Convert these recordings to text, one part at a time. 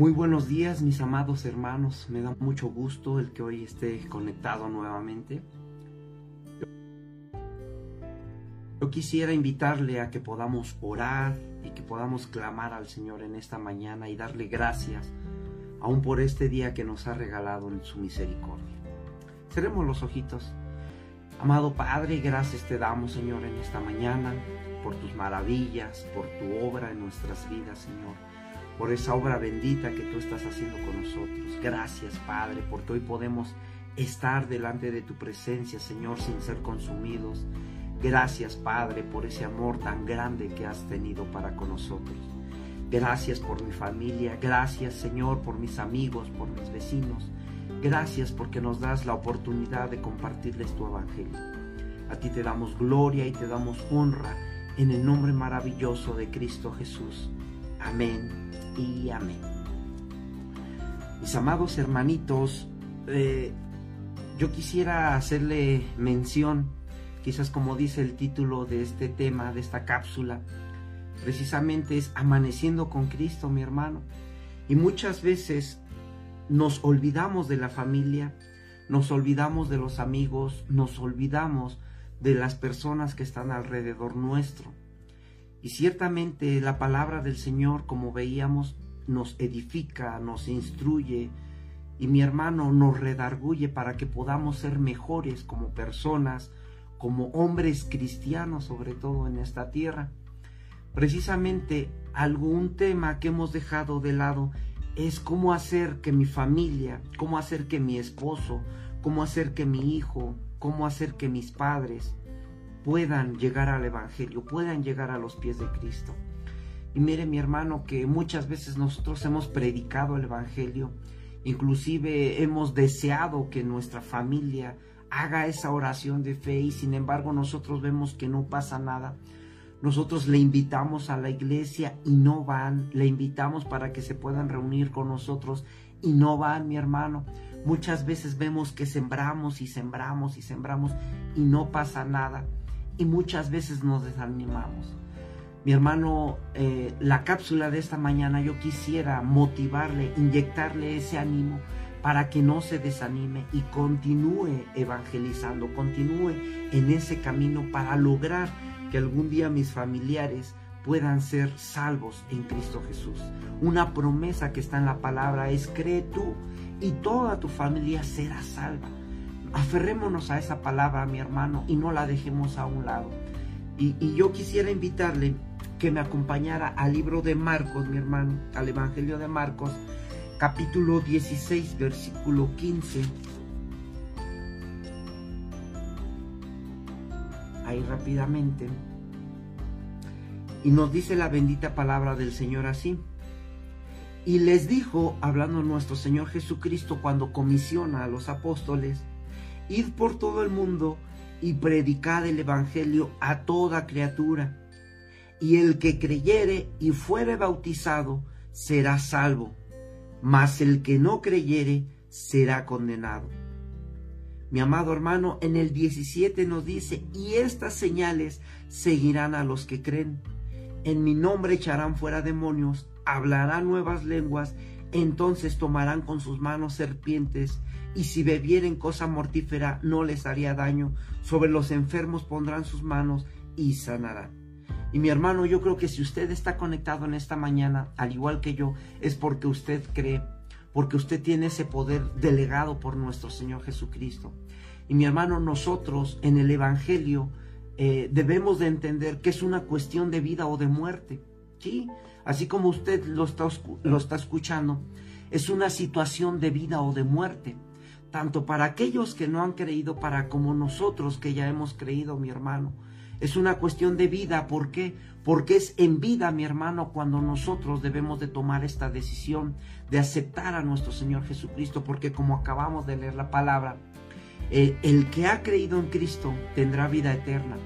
Muy buenos días mis amados hermanos, me da mucho gusto el que hoy esté conectado nuevamente. Yo quisiera invitarle a que podamos orar y que podamos clamar al Señor en esta mañana y darle gracias aún por este día que nos ha regalado en su misericordia. Cerremos los ojitos. Amado Padre, gracias te damos Señor en esta mañana por tus maravillas, por tu obra en nuestras vidas Señor por esa obra bendita que tú estás haciendo con nosotros. Gracias, Padre, porque hoy podemos estar delante de tu presencia, Señor, sin ser consumidos. Gracias, Padre, por ese amor tan grande que has tenido para con nosotros. Gracias por mi familia. Gracias, Señor, por mis amigos, por mis vecinos. Gracias porque nos das la oportunidad de compartirles tu evangelio. A ti te damos gloria y te damos honra en el nombre maravilloso de Cristo Jesús. Amén amén. Mis amados hermanitos, eh, yo quisiera hacerle mención, quizás como dice el título de este tema, de esta cápsula, precisamente es amaneciendo con Cristo, mi hermano. Y muchas veces nos olvidamos de la familia, nos olvidamos de los amigos, nos olvidamos de las personas que están alrededor nuestro. Y ciertamente la palabra del Señor, como veíamos, nos edifica, nos instruye y mi hermano nos redarguye para que podamos ser mejores como personas, como hombres cristianos, sobre todo en esta tierra. Precisamente algún tema que hemos dejado de lado es cómo hacer que mi familia, cómo hacer que mi esposo, cómo hacer que mi hijo, cómo hacer que mis padres, puedan llegar al Evangelio, puedan llegar a los pies de Cristo. Y mire mi hermano que muchas veces nosotros hemos predicado el Evangelio, inclusive hemos deseado que nuestra familia haga esa oración de fe y sin embargo nosotros vemos que no pasa nada. Nosotros le invitamos a la iglesia y no van, le invitamos para que se puedan reunir con nosotros y no van, mi hermano. Muchas veces vemos que sembramos y sembramos y sembramos y no pasa nada y muchas veces nos desanimamos. Mi hermano, eh, la cápsula de esta mañana yo quisiera motivarle, inyectarle ese ánimo para que no se desanime y continúe evangelizando, continúe en ese camino para lograr que algún día mis familiares puedan ser salvos en Cristo Jesús. Una promesa que está en la palabra es cree tú y toda tu familia será salva. Aferrémonos a esa palabra, mi hermano, y no la dejemos a un lado. Y, y yo quisiera invitarle que me acompañara al libro de Marcos, mi hermano, al Evangelio de Marcos, capítulo 16, versículo 15. Ahí rápidamente. Y nos dice la bendita palabra del Señor así. Y les dijo, hablando nuestro Señor Jesucristo cuando comisiona a los apóstoles, id por todo el mundo y predicad el Evangelio a toda criatura. Y el que creyere y fuere bautizado será salvo, mas el que no creyere será condenado. Mi amado hermano, en el 17 nos dice, y estas señales seguirán a los que creen. En mi nombre echarán fuera demonios, hablarán nuevas lenguas, entonces tomarán con sus manos serpientes, y si bebieren cosa mortífera no les haría daño, sobre los enfermos pondrán sus manos y sanarán. Y mi hermano, yo creo que si usted está conectado en esta mañana, al igual que yo, es porque usted cree, porque usted tiene ese poder delegado por nuestro Señor Jesucristo. Y mi hermano, nosotros en el Evangelio eh, debemos de entender que es una cuestión de vida o de muerte. ¿sí? Así como usted lo está, escuchando, es una situación de vida o de muerte tanto para aquellos que no han creído, para como nosotros que ya hemos creído, mi hermano. Es una cuestión de vida, ¿por qué? Porque es en vida, mi hermano, cuando nosotros debemos de tomar esta decisión de aceptar a nuestro Señor Jesucristo, porque como acabamos de leer la palabra, eh, el que ha creído en Cristo tendrá vida eterna,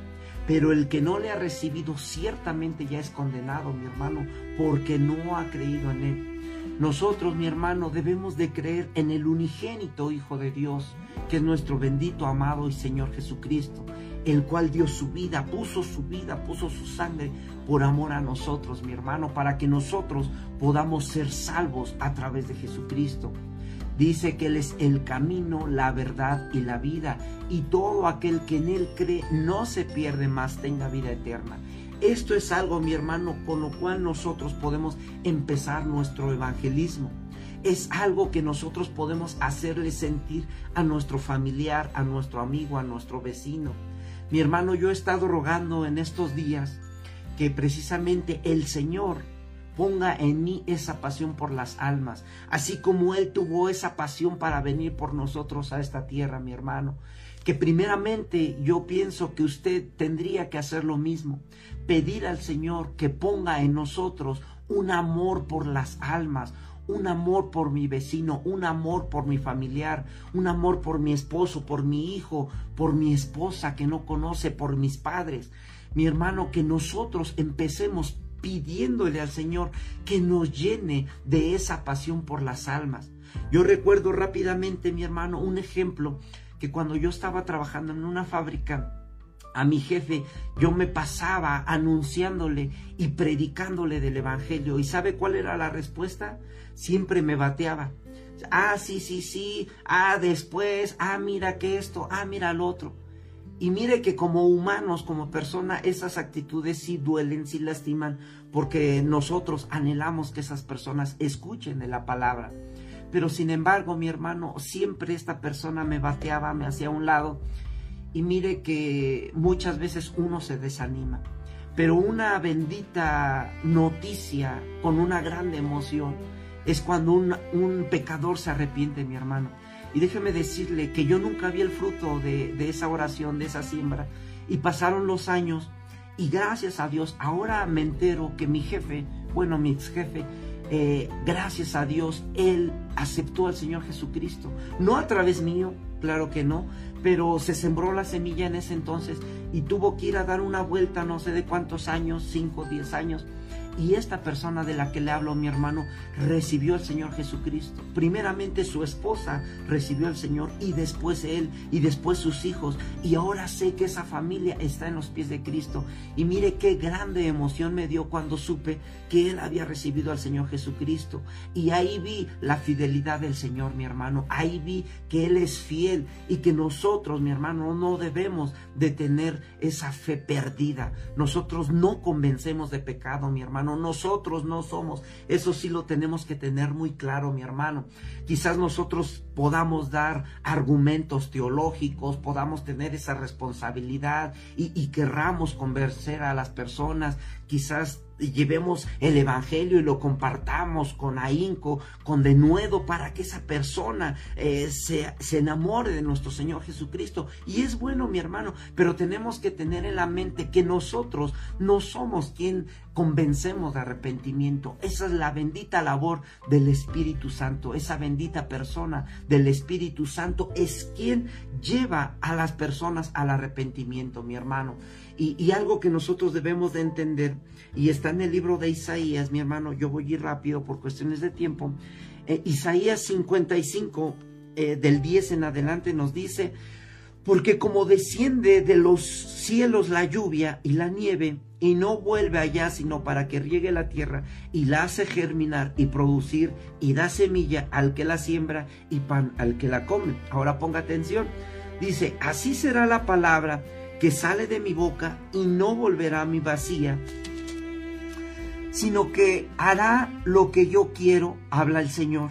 pero el que no le ha recibido ciertamente ya es condenado, mi hermano, porque no ha creído en Él. Nosotros, mi hermano, debemos de creer en el unigénito Hijo de Dios, que es nuestro bendito, amado y Señor Jesucristo. el cual dio su vida, puso su vida, puso su sangre por amor a nosotros, mi hermano, para que nosotros podamos ser salvos a través de Jesucristo. Dice que Él es el camino, la verdad y la vida, y todo aquel que en Él cree no se pierde más, tenga vida eterna. Esto es algo, mi hermano, con lo cual nosotros podemos empezar nuestro evangelismo. Es algo que nosotros podemos hacerle sentir a nuestro familiar, a nuestro amigo, a nuestro vecino. Mi hermano, yo he estado rogando en estos días que precisamente el Señor ponga en mí esa pasión por las almas, así como Él tuvo esa pasión para venir por nosotros a esta tierra, mi hermano. Que primeramente yo pienso que usted tendría que hacer lo mismo, pedir al Señor que ponga en nosotros un amor por las almas, un amor por mi vecino, un amor por mi familiar, un amor por mi esposo, por mi hijo, por mi esposa que no conoce, por mis padres. Mi hermano, que nosotros empecemos pidiéndole al Señor que nos llene de esa pasión por las almas. Yo recuerdo rápidamente, mi hermano, un ejemplo que cuando yo estaba trabajando en una fábrica, a mi jefe, yo me pasaba anunciándole y predicándole del Evangelio. ¿Y sabe cuál era la respuesta? Siempre me bateaba. Ah, sí, sí, sí. Ah, después. Ah, mira que esto. Ah, mira lo otro. Y mire que como humanos, como persona, esas actitudes sí duelen, sí lastiman, porque nosotros anhelamos que esas personas escuchen de la palabra. Pero sin embargo, mi hermano, siempre esta persona me bateaba, me hacía a un lado y mire que muchas veces uno se desanima. Pero una bendita noticia con una gran emoción es cuando un, pecador se arrepiente, mi hermano. Y déjeme decirle que yo nunca vi el fruto de, de esa oración, de esa siembra. Y pasaron los años y gracias a Dios ahora me entero que mi jefe, bueno, mi ex jefe, eh, gracias a Dios, Él aceptó al Señor Jesucristo. No a través mío, claro que no, pero se sembró la semilla en ese entonces y tuvo que ir a dar una vuelta, no sé de cuántos años, 5, 10 años, y esta persona de la que le hablo, mi hermano, recibió al Señor Jesucristo. Primeramente su esposa recibió al Señor y después él y después sus hijos. Y ahora sé que esa familia está en los pies de Cristo. Y mire qué grande emoción me dio cuando supe que él había recibido al Señor Jesucristo. Y ahí vi la fidelidad del Señor, mi hermano. Ahí vi que Él es fiel y que nosotros, mi hermano, no debemos de tener esa fe perdida. Nosotros no convencemos de pecado, mi hermano nosotros no somos. Eso sí lo tenemos que tener muy claro, mi hermano. Quizás nosotros podamos dar argumentos teológicos, podamos tener esa responsabilidad y, querramos convencer a las personas, quizás llevemos el Evangelio y lo compartamos con ahínco, con denuedo, para que esa persona eh, se, se, enamore de nuestro Señor Jesucristo. Y es bueno, mi hermano, pero tenemos que tener en la mente que nosotros no somos quien convencemos de arrepentimiento. Esa es la bendita labor del Espíritu Santo. Esa bendita persona del Espíritu Santo es quien lleva a las personas al arrepentimiento, mi hermano. Y, algo que nosotros debemos de entender, y está en el libro de Isaías, mi hermano, yo voy a ir rápido por cuestiones de tiempo. Eh, Isaías 55, eh, del 10 en adelante, nos dice, porque como desciende de los cielos la lluvia y la nieve, y no vuelve allá sino para que riegue la tierra y la hace germinar y producir y da semilla al que la siembra y pan al que la come. Ahora ponga atención. Dice, así será la palabra que sale de mi boca y no volverá a mi vacía, sino que hará lo que yo quiero, habla el Señor,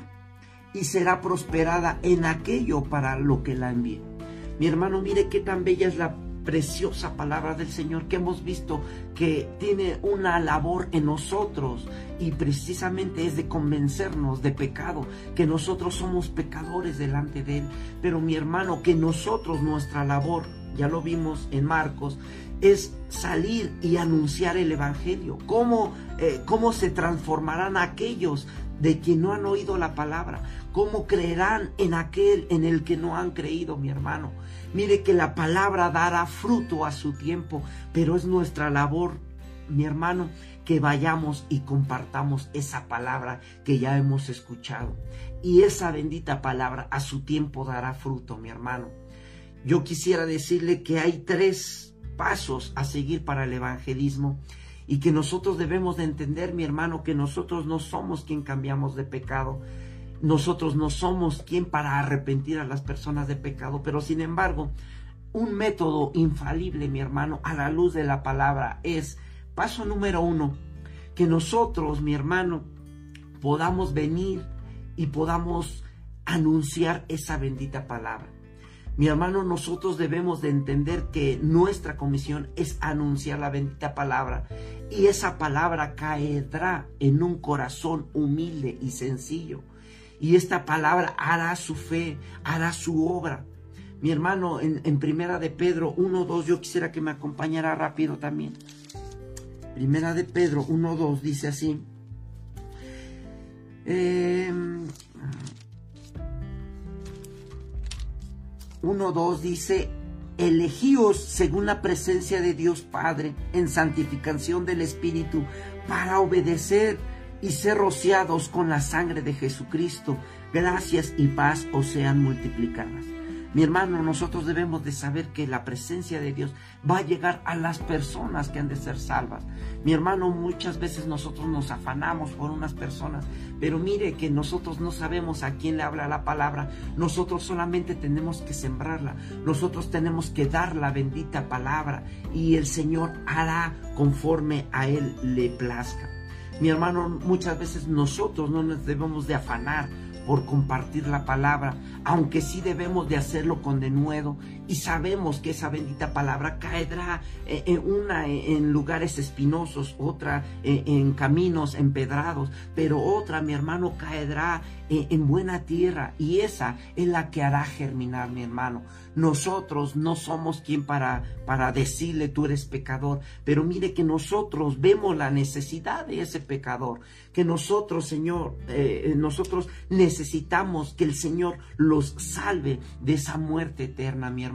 y será prosperada en aquello para lo que la envíe. Mi hermano, mire qué tan bella es la preciosa palabra del Señor que hemos visto que tiene una labor en nosotros y precisamente es de convencernos de pecado, que nosotros somos pecadores delante de Él. Pero mi hermano, que nosotros nuestra labor, ya lo vimos en Marcos, es salir y anunciar el Evangelio. ¿Cómo, eh, cómo se transformarán aquellos de que no han oído la palabra? ¿Cómo creerán en aquel en el que no han creído, mi hermano? Mire que la palabra dará fruto a su tiempo, pero es nuestra labor, mi hermano, que vayamos y compartamos esa palabra que ya hemos escuchado. Y esa bendita palabra a su tiempo dará fruto, mi hermano. yo quisiera decirle que hay tres pasos a seguir para el evangelismo y que nosotros debemos de entender, mi hermano, que nosotros no somos quien cambiamos de pecado, nosotros no somos quien para arrepentir a las personas de pecado, pero sin embargo, un método infalible, mi hermano, a la luz de la palabra es, paso número uno, que nosotros, mi hermano, podamos venir y podamos anunciar esa bendita palabra. Mi hermano, nosotros debemos de entender que nuestra comisión es anunciar la bendita palabra y esa palabra caerá en un corazón humilde y sencillo. Y esta palabra hará su fe, hará su obra. Mi hermano, en, primera de Pedro 1.2, yo quisiera que me acompañara rápido también. Primera de Pedro 1.2 dice así. Eh, 1.2 dice, elegíos según la presencia de Dios Padre en santificación del Espíritu para obedecer y ser rociados con la sangre de Jesucristo. Gracias y paz os sean multiplicadas. Mi hermano, nosotros debemos de saber que la presencia de Dios va a llegar a las personas que han de ser salvas. Mi hermano, muchas veces nosotros nos afanamos por unas personas, pero mire que nosotros no sabemos a quién le habla la palabra. Nosotros solamente tenemos que sembrarla. Nosotros tenemos que dar la bendita palabra y el Señor hará conforme a Él le plazca. Mi hermano, muchas veces nosotros no nos debemos de afanar por compartir la palabra, aunque sí debemos de hacerlo con denuedo y sabemos que esa bendita palabra caerá eh, en una en lugares espinosos, otra en caminos empedrados, pero otra, mi hermano, caerá en buena tierra y esa es la que hará germinar, mi hermano. Nosotros no somos quien para, para decirle tú eres pecador, pero mire que nosotros vemos la necesidad de ese pecador, que nosotros, Señor, eh, eh, nosotros necesitamos que el Señor los salve de esa muerte eterna, mi hermano.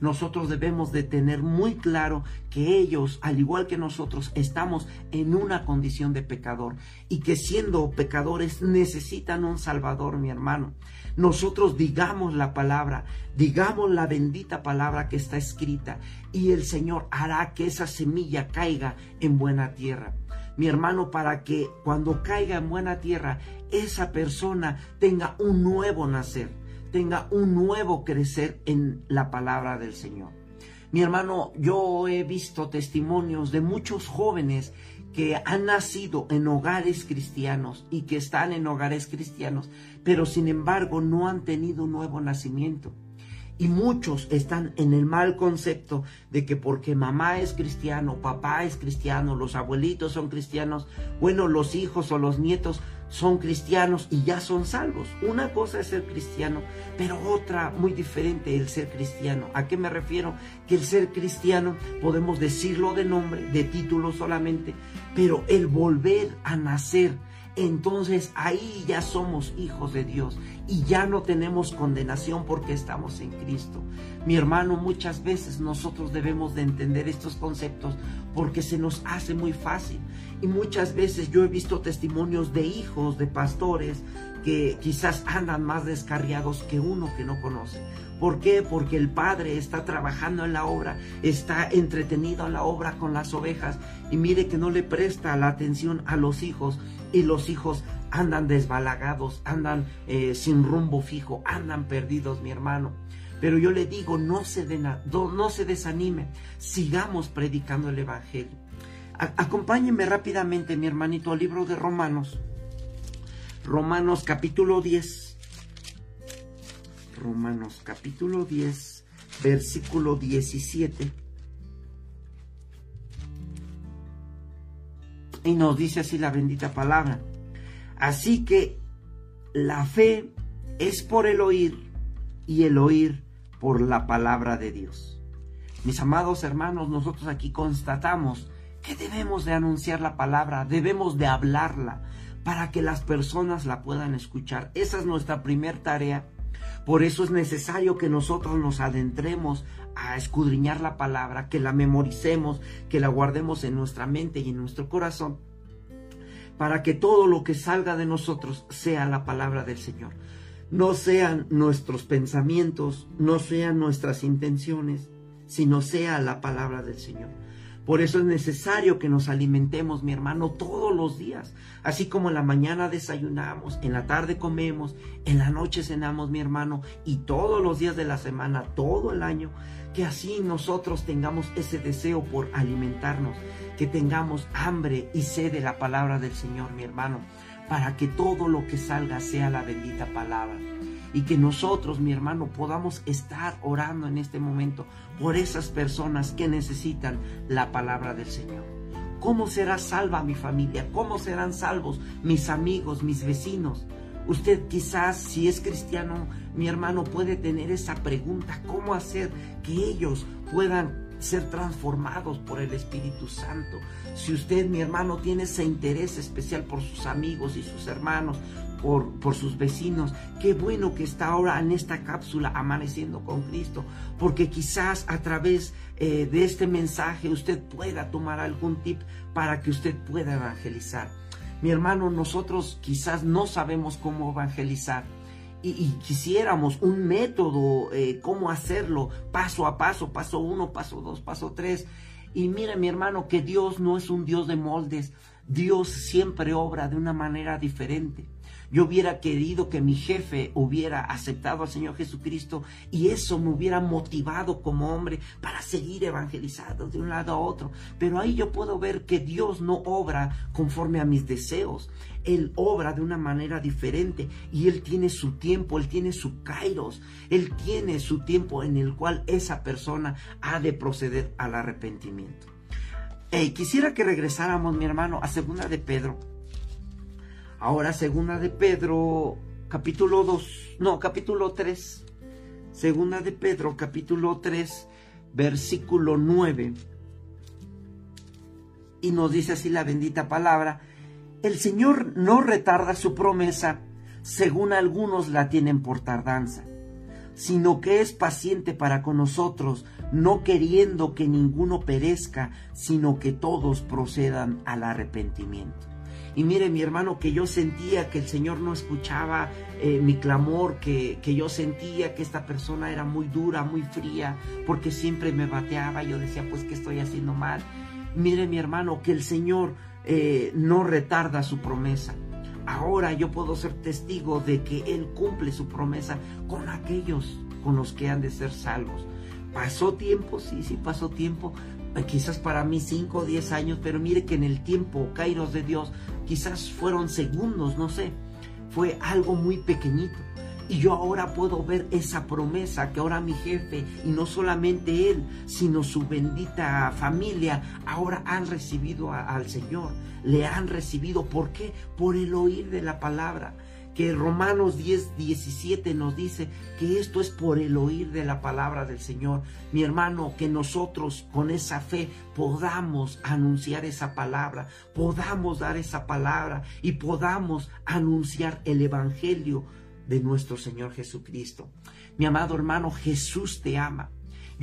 Nosotros debemos de tener muy claro que ellos, al igual que nosotros, estamos en una condición de pecador y que siendo pecadores necesitan un Salvador, mi hermano nosotros digamos la palabra, digamos la bendita palabra que está escrita y el Señor hará que esa semilla caiga en buena tierra. Mi hermano, para que cuando caiga en buena tierra, esa persona tenga un nuevo nacer, tenga un nuevo crecer en la palabra del Señor. Mi hermano, yo he visto testimonios de muchos jóvenes que han nacido en hogares cristianos y que están en hogares cristianos, pero sin embargo no han tenido un nuevo nacimiento. Y muchos están en el mal concepto de que porque mamá es cristiano, papá es cristiano, los abuelitos son cristianos, bueno, los hijos o los nietos son cristianos y ya son salvos. Una cosa es ser cristiano, pero otra muy diferente el ser cristiano. ¿A qué me refiero? Que el ser cristiano podemos decirlo de nombre, de título solamente, pero el volver a nacer, entonces ahí ya somos hijos de Dios y ya no tenemos condenación porque estamos en Cristo. Mi hermano, muchas veces nosotros debemos de entender estos conceptos porque se nos hace muy fácil. Y muchas veces yo he visto testimonios de hijos, de pastores, que quizás andan más descarriados que uno que no conoce. ¿Por qué? Porque el padre está trabajando en la obra, está entretenido en la obra con las ovejas y mire que no le presta la atención a los hijos y los hijos andan desbalagados, andan eh, sin rumbo fijo, andan perdidos, mi hermano. Pero yo le digo, no se, no se desanime, sigamos predicando el Evangelio. acompáñenme rápidamente, mi hermanito, al libro de Romanos. Romanos capítulo 10. Romanos capítulo 10, versículo 17. Y nos dice así la bendita palabra. Así que la fe es por el oír y el oír por la palabra de Dios. Mis amados hermanos, nosotros aquí constatamos que debemos de anunciar la palabra, debemos de hablarla para que las personas la puedan escuchar. Esa es nuestra primera tarea. Por eso es necesario que nosotros nos adentremos a escudriñar la palabra, que la memoricemos, que la guardemos en nuestra mente y en nuestro corazón, para que todo lo que salga de nosotros sea la palabra del Señor. no sean nuestros pensamientos, no sean nuestras intenciones, sino sea la palabra del Señor. Por eso es necesario que nos alimentemos, mi hermano, todos los días. Así como en la mañana desayunamos, en la tarde comemos, en la noche cenamos, mi hermano, y todos los días de la semana, todo el año, que así nosotros tengamos ese deseo por alimentarnos, que tengamos hambre y sed de la palabra del Señor, mi hermano, para que todo lo que salga sea la bendita palabra y que nosotros, mi hermano, podamos estar orando en este momento por esas personas que necesitan la palabra del Señor. ¿Cómo será salva mi familia? ¿Cómo serán salvos mis amigos, mis vecinos? Usted quizás, si es cristiano, mi hermano, puede tener esa pregunta, ¿cómo hacer que ellos puedan ser transformados por el Espíritu Santo. Si usted, mi hermano, tiene ese interés especial por sus amigos y sus hermanos, por, sus vecinos. Qué bueno que está ahora en esta cápsula amaneciendo con Cristo, porque quizás a través eh, de este mensaje usted pueda tomar algún tip para que usted pueda evangelizar. Mi hermano, nosotros quizás no sabemos cómo evangelizar. Y, quisiéramos un método, eh, cómo hacerlo, paso a paso, paso uno, paso dos, paso tres. Y mire mi hermano, que Dios no es un Dios de moldes, Dios siempre obra de una manera diferente. Yo hubiera querido que mi jefe hubiera aceptado al Señor Jesucristo y eso me hubiera motivado como hombre para seguir evangelizando de un lado a otro. Pero ahí yo puedo ver que Dios no obra conforme a mis deseos. Él obra de una manera diferente y Él tiene su tiempo, Él tiene su kairos, Él tiene su tiempo en el cual esa persona ha de proceder al arrepentimiento. quisiera que regresáramos, mi hermano, a segunda de Pedro Ahora segunda de Pedro, capítulo 2, no, capítulo 3. Segunda de Pedro, capítulo 3, versículo 9. Y nos dice así la bendita palabra, el Señor no retarda su promesa, según algunos la tienen por tardanza, sino que es paciente para con nosotros, no queriendo que ninguno perezca, sino que todos procedan al arrepentimiento. Y mire mi hermano que yo sentía que el Señor no escuchaba eh, mi clamor, que, que, yo sentía que esta persona era muy dura, muy fría, porque siempre me bateaba. Yo decía, pues, ¿qué estoy haciendo mal? Mire mi hermano que el Señor eh, no retarda su promesa. Ahora yo puedo ser testigo de que Él cumple su promesa con aquellos con los que han de ser salvos. Pasó tiempo, sí, sí pasó tiempo, eh, quizás para mí 5 o 10 años, pero mire que en el tiempo, Kairos de Dios, quizás fueron segundos, no sé, fue algo muy pequeñito. Y yo ahora puedo ver esa promesa que ahora mi jefe, y no solamente él, sino su bendita familia, ahora han recibido al Señor. Le han recibido. ¿Por qué? Por el oír de la palabra que Romanos 10, 17 nos dice que esto es por el oír de la palabra del Señor. Mi hermano, que nosotros con esa fe podamos anunciar esa palabra, podamos dar esa palabra y podamos anunciar el Evangelio de nuestro Señor Jesucristo. Mi amado hermano, Jesús te ama.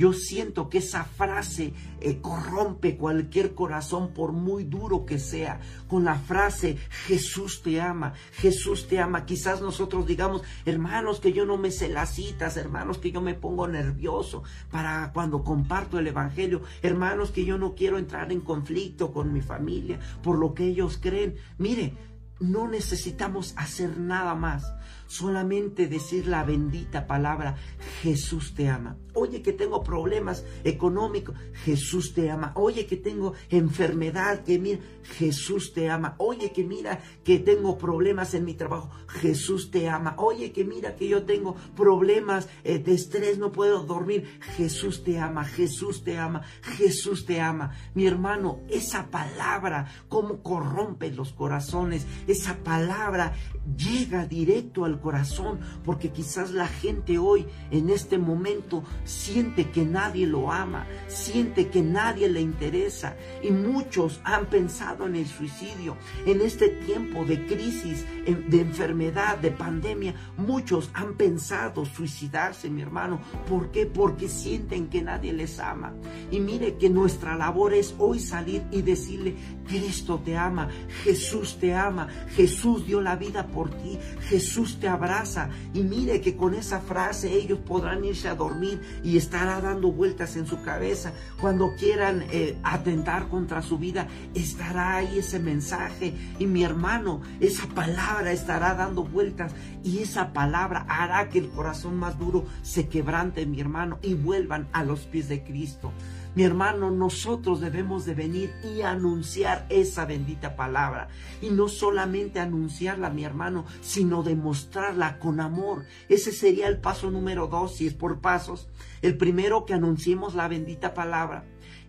Yo siento que esa frase eh, corrompe cualquier corazón por muy duro que sea. Con la frase Jesús te ama, Jesús te ama. Quizás nosotros digamos, hermanos, que yo no me sé las citas, hermanos, que yo me pongo nervioso para cuando comparto el Evangelio, hermanos, que yo no quiero entrar en conflicto con mi familia por lo que ellos creen. Mire, no necesitamos hacer nada más solamente decir la bendita palabra, Jesús te ama. Oye que tengo problemas económicos, Jesús te ama. Oye que tengo enfermedad, que mira, Jesús te ama. Oye que mira que tengo problemas en mi trabajo, Jesús te ama. Oye que mira que yo tengo problemas eh, de estrés, no puedo dormir, Jesús te ama, Jesús te ama, Jesús te ama. Mi hermano, esa palabra, cómo corrompe los corazones, esa palabra llega directo al corazón, porque quizás la gente hoy, en este momento, siente que nadie lo ama, siente que nadie le interesa, y muchos han pensado en el suicidio. En este tiempo de crisis, de enfermedad, de pandemia, muchos han pensado suicidarse, mi hermano. ¿Por qué? Porque sienten que nadie les ama. Y mire que nuestra labor es hoy salir y decirle, Cristo te ama, Jesús te ama, Jesús dio la vida por ti, Jesús te abraza y mire que con esa frase ellos podrán irse a dormir y estará dando vueltas en su cabeza. Cuando quieran eh, atentar contra su vida, estará ahí ese mensaje y mi hermano, esa palabra estará dando vueltas y esa palabra hará que el corazón más duro se quebrante, mi hermano, y vuelvan a los pies de Cristo. Mi hermano, nosotros debemos de venir y anunciar esa bendita palabra. Y no solamente anunciarla, mi hermano, sino demostrarla con amor. Ese sería el paso número dos, si es por pasos. El primero, que anunciemos la bendita palabra.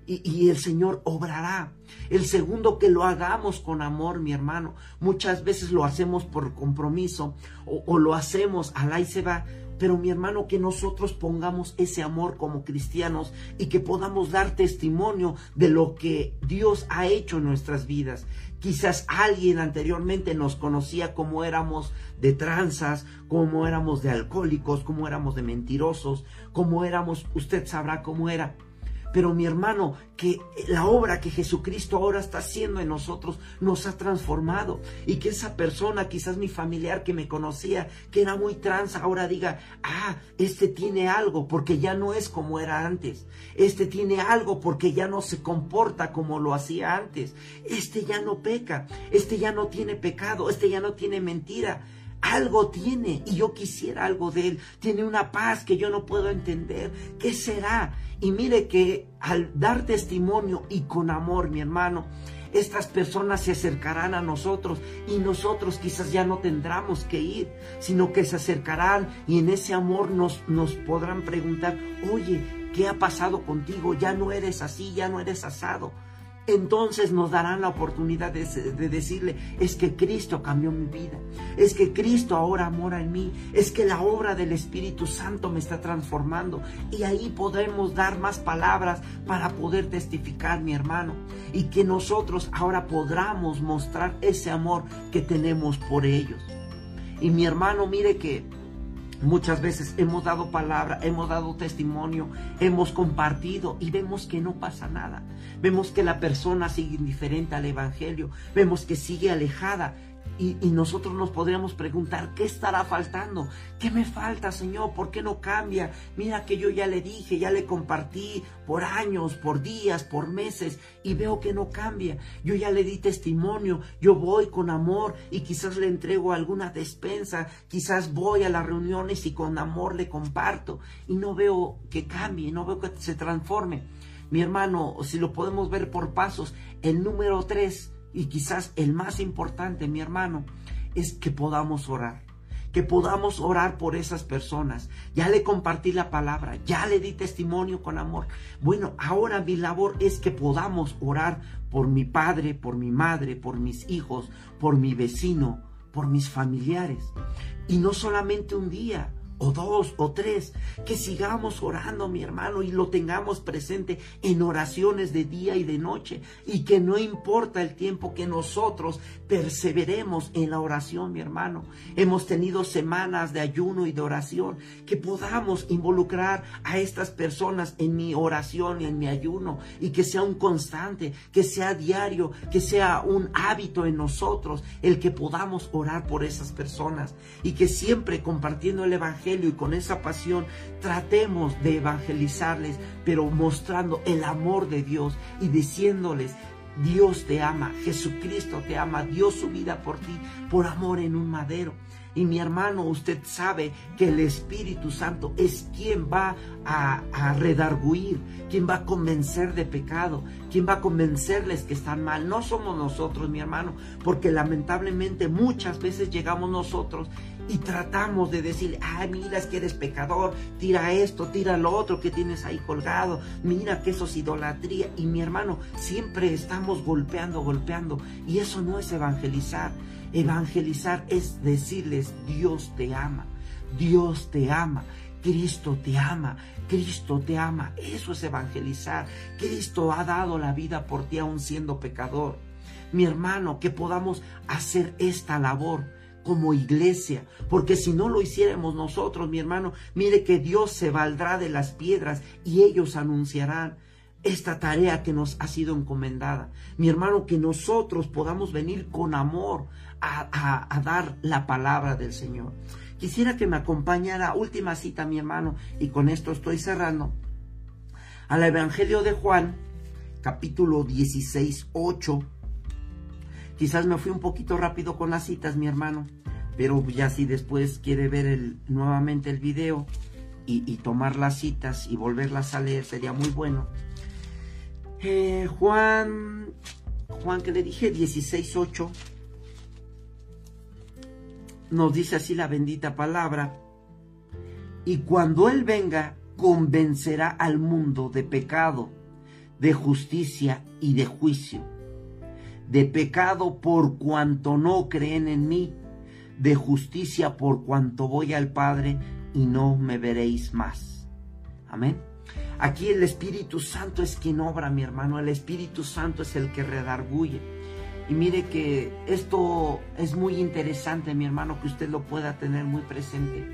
Y, el Señor obrará. El segundo, que lo hagamos con amor, mi hermano. Muchas veces lo hacemos por compromiso o, o lo hacemos al ahí se va pero mi hermano, que nosotros pongamos ese amor como cristianos y que podamos dar testimonio de lo que Dios ha hecho en nuestras vidas. Quizás alguien anteriormente nos conocía como éramos de tranzas, como éramos de alcohólicos, como éramos de mentirosos, como éramos, usted sabrá cómo era. Pero mi hermano, que la obra que Jesucristo ahora está haciendo en nosotros nos ha transformado y que esa persona, quizás mi familiar que me conocía, que era muy trans, ahora diga, ah, este tiene algo porque ya no es como era antes. Este tiene algo porque ya no se comporta como lo hacía antes. Este ya no peca. Este ya no tiene pecado. Este ya no tiene mentira algo tiene y yo quisiera algo de él. Tiene una paz que yo no puedo entender. ¿Qué será? Y mire que al dar testimonio y con amor, mi hermano, estas personas se acercarán a nosotros y nosotros quizás ya no tendremos que ir, sino que se acercarán y en ese amor nos, nos podrán preguntar, oye, ¿qué ha pasado contigo? Ya no eres así, ya no eres asado entonces nos darán la oportunidad de, decirle, es que Cristo cambió mi vida, es que Cristo ahora mora en mí, es que la obra del Espíritu Santo me está transformando y ahí podremos dar más palabras para poder testificar, mi hermano, y que nosotros ahora podamos mostrar ese amor que tenemos por ellos. Y mi hermano, mire que Muchas veces hemos dado palabra, hemos dado testimonio, hemos compartido y vemos que no pasa nada. Vemos que la persona sigue indiferente al Evangelio, vemos que sigue alejada y, nosotros nos podríamos preguntar, ¿qué estará faltando? ¿Qué me falta, Señor? ¿Por qué no cambia? Mira que yo ya le dije, ya le compartí por años, por días, por meses, y veo que no cambia. Yo ya le di testimonio, yo voy con amor y quizás le entrego alguna despensa, quizás voy a las reuniones y con amor le comparto, y no veo que cambie, no veo que se transforme. Mi hermano, si lo podemos ver por pasos, el número tres y quizás el más importante, mi hermano, es que podamos orar. Que podamos orar por esas personas. Ya le compartí la palabra, ya le di testimonio con amor. Bueno, ahora mi labor es que podamos orar por mi padre, por mi madre, por mis hijos, por mi vecino, por mis familiares. Y no solamente un día, o dos o tres, que sigamos orando, mi hermano, y lo tengamos presente en oraciones de día y de noche, y que no importa el tiempo que nosotros perseveremos en la oración, mi hermano. Hemos tenido semanas de ayuno y de oración, que podamos involucrar a estas personas en mi oración y en mi ayuno, y que sea un constante, que sea diario, que sea un hábito en nosotros, el que podamos orar por esas personas, y que siempre compartiendo el Evangelio, y con esa pasión tratemos de evangelizarles, pero mostrando el amor de Dios y diciéndoles, Dios te ama, Jesucristo te ama, dio su vida por ti, por amor en un madero. Y mi hermano, usted sabe que el Espíritu Santo es quien va a, a, redarguir, quien va a convencer de pecado, quien va a convencerles que están mal. No somos nosotros, mi hermano, porque lamentablemente muchas veces llegamos nosotros y tratamos de decir, ay, mira, es que eres pecador, tira esto, tira lo otro que tienes ahí colgado, mira que eso es idolatría. Y mi hermano, siempre estamos golpeando, golpeando, y eso no es evangelizar. Evangelizar es decirles, Dios te ama, Dios te ama. Cristo te ama, Cristo te ama. Eso es evangelizar. Cristo ha dado la vida por ti aún siendo pecador. Mi hermano, que podamos hacer esta labor como iglesia, porque si no lo hiciéramos nosotros, mi hermano, mire que Dios se valdrá de las piedras y ellos anunciarán. esta tarea que nos ha sido encomendada. Mi hermano, que nosotros podamos venir con amor a, dar la palabra del Señor. Quisiera que me acompañara, última cita, mi hermano, y con esto estoy cerrando, al Evangelio de Juan, capítulo 16, 8. Quizás me fui un poquito rápido con las citas, mi hermano, pero ya si después quiere ver nuevamente el video y, y tomar las citas y volverlas a leer, sería muy bueno. Eh, Juan, Juan que le dije 16.8, nos dice así la bendita palabra, y cuando Él venga, convencerá al mundo de pecado, de justicia y de juicio. De pecado por cuanto no creen en mí, de justicia por cuanto voy al Padre y no me veréis más. Amén. Aquí el Espíritu Santo es quien obra, mi hermano. El Espíritu Santo es el que redarguye. Y mire que esto es muy interesante, mi hermano, que usted lo pueda tener muy presente.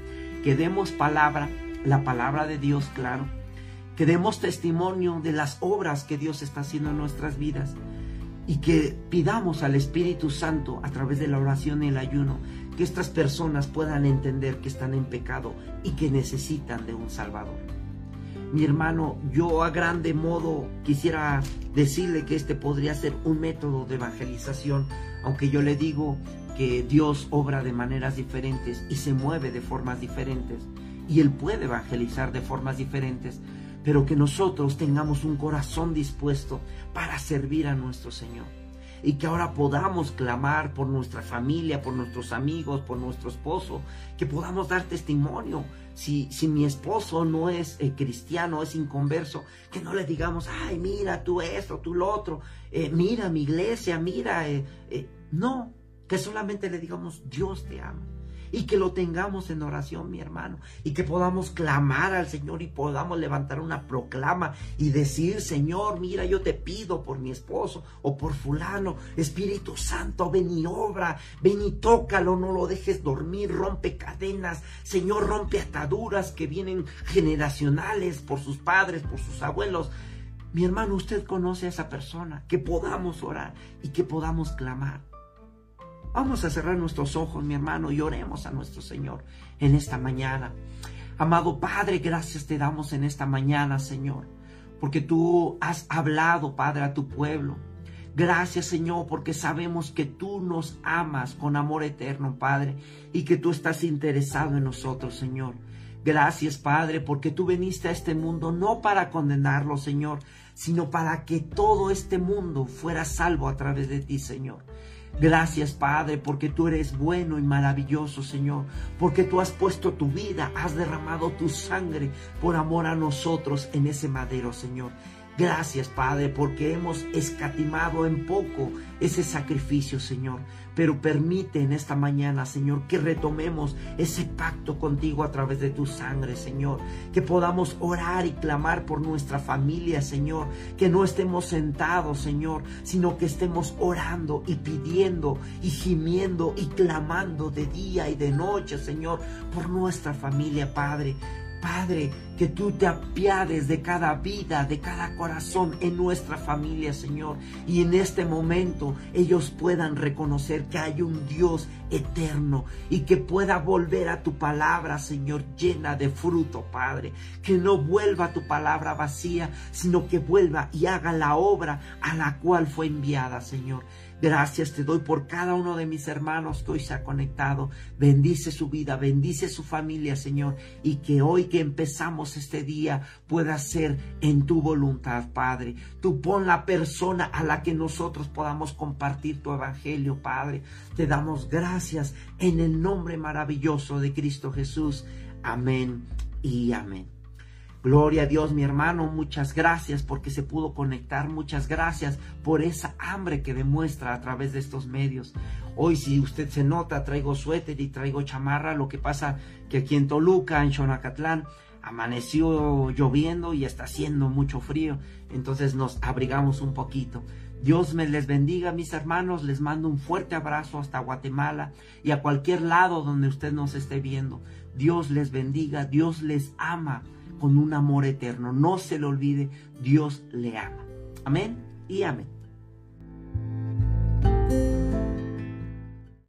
Que demos palabra, la palabra de Dios, claro. Que demos testimonio de las obras que Dios está haciendo en nuestras vidas. Y que pidamos al Espíritu Santo a través de la oración y el ayuno que estas personas puedan entender que están en pecado y que necesitan de un Salvador. Mi hermano, yo a grande modo quisiera decirle que este podría ser un método de evangelización, aunque yo le digo que Dios obra de maneras diferentes y se mueve de formas diferentes y Él puede evangelizar de formas diferentes, pero que nosotros tengamos un corazón dispuesto para servir a nuestro Señor. Y que ahora podamos clamar por nuestra familia, por nuestros amigos, por nuestro esposo, que podamos dar testimonio. Si, si mi esposo no es eh, cristiano, es inconverso, que no le digamos, ay, mira tú esto, tú lo otro, eh, mira mi iglesia, mira, eh, no, que solamente le digamos, Dios te ama y que lo tengamos en oración, mi hermano, y que podamos clamar al Señor y podamos levantar una proclama y decir, Señor, mira, yo te pido por mi esposo o por fulano, Espíritu Santo, ven y obra, ven y tócalo, no lo dejes dormir, rompe cadenas, Señor, rompe ataduras que vienen generacionales por sus padres, por sus abuelos. Mi hermano, usted conoce a esa persona, que podamos orar y que podamos clamar. Vamos a cerrar nuestros ojos, mi hermano, y oremos a nuestro Señor en esta mañana. Amado Padre, gracias te damos en esta mañana, Señor, porque tú has hablado, Padre, a tu pueblo. Gracias, Señor, porque sabemos que tú nos amas con amor eterno, Padre, y que tú estás interesado en nosotros, Señor. Gracias, Padre, porque tú viniste a este mundo no para condenarlo, Señor, sino para que todo este mundo fuera salvo a través de ti, Señor. Gracias, Padre, porque tú eres bueno y maravilloso, Señor, porque tú has puesto tu vida, has derramado tu sangre por amor a nosotros en ese madero, Señor. Gracias, Padre, porque hemos escatimado en poco ese sacrificio, Señor. Pero permite en esta mañana, Señor, que retomemos ese pacto contigo a través de tu sangre, Señor. Que podamos orar y clamar por nuestra familia, Señor. Que no estemos sentados, Señor, sino que estemos orando y pidiendo y gimiendo y clamando de día y de noche, Señor, por nuestra familia, Padre. Padre, que tú te apiades de cada vida, de cada corazón en nuestra familia, Señor. Y en este momento ellos puedan reconocer que hay un Dios eterno y que pueda volver a tu palabra, Señor, llena de fruto, Padre. Que no vuelva tu palabra vacía, sino que vuelva y haga la obra a la cual fue enviada, Señor. Gracias te doy por cada uno de mis hermanos que hoy se ha conectado. Bendice su vida, bendice su familia, Señor. Y que hoy que empezamos este día pueda ser en tu voluntad, Padre. Tú pon la persona a la que nosotros podamos compartir tu evangelio, Padre. Te damos gracias en el nombre maravilloso de Cristo Jesús. Amén y amén. Gloria a Dios, mi hermano, muchas gracias porque se pudo conectar, muchas gracias por esa hambre que demuestra a través de estos medios. Hoy si usted se nota, traigo suéter y traigo chamarra, lo que pasa que aquí en Toluca, en Xonacatlán, amaneció lloviendo y está haciendo mucho frío, entonces nos abrigamos un poquito. Dios me les bendiga, mis hermanos, les mando un fuerte abrazo hasta Guatemala y a cualquier lado donde usted nos esté viendo. Dios les bendiga, Dios les ama con un amor eterno. No se le olvide, Dios le ama. Amén y amén.